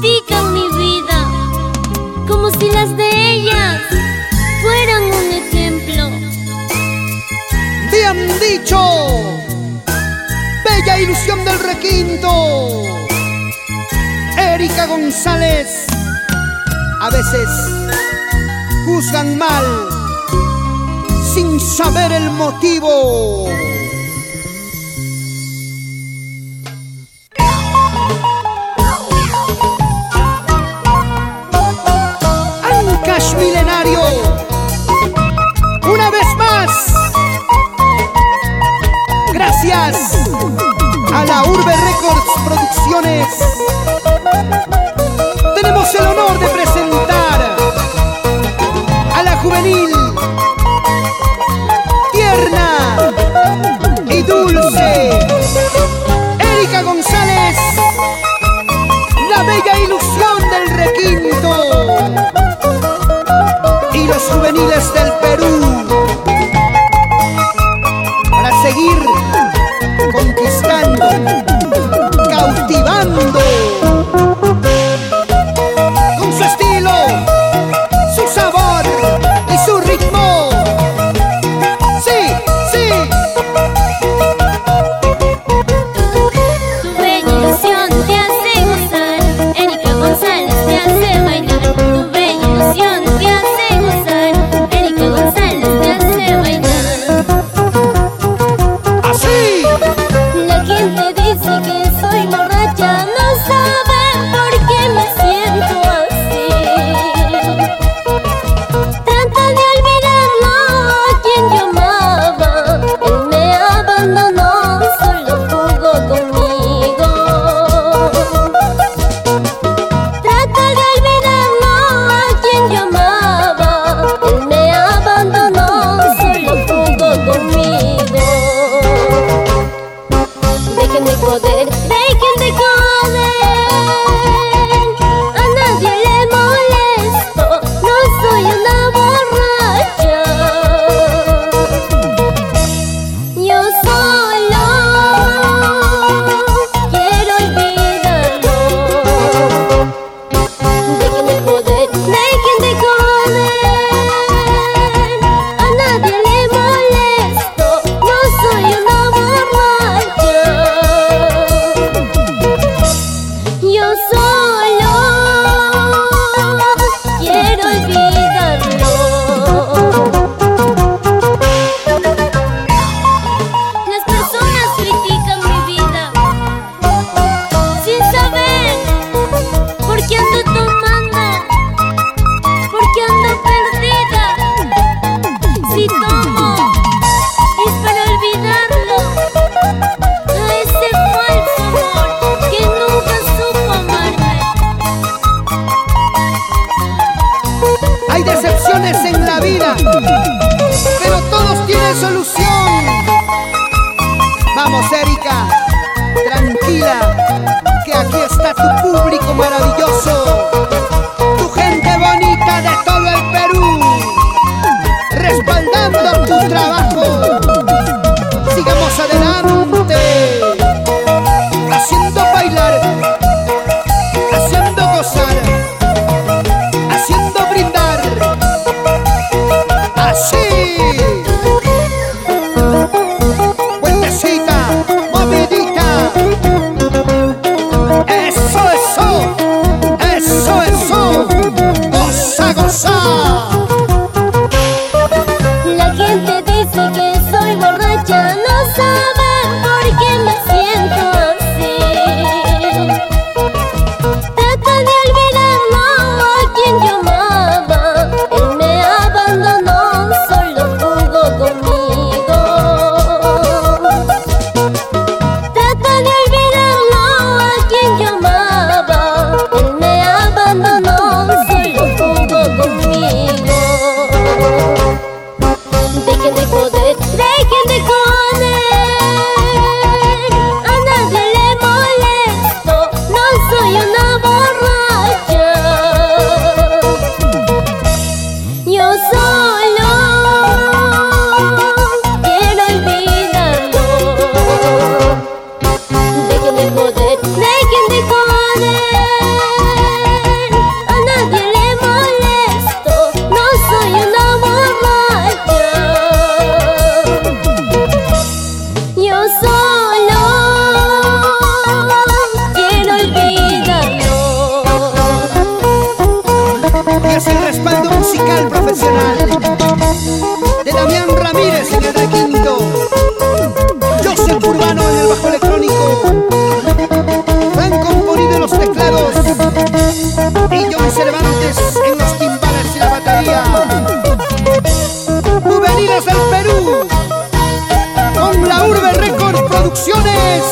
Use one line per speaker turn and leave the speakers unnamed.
critican mi vida como si las de ellas fueran un ejemplo.
Bien dicho, bella ilusión del requinto. Erika González, a veces juzgan mal sin saber el motivo. en la vida, pero todos tienen solución. Vamos, Erika, tranquila, que aquí está tu público maravilloso. Nacional de Damián Ramírez en el requinto, Joseph Urbano en el bajo electrónico, Franco Ponido en los teclados y John Cervantes en los timbales y la batería. Juveniles del Perú con la Urbe Records Producciones.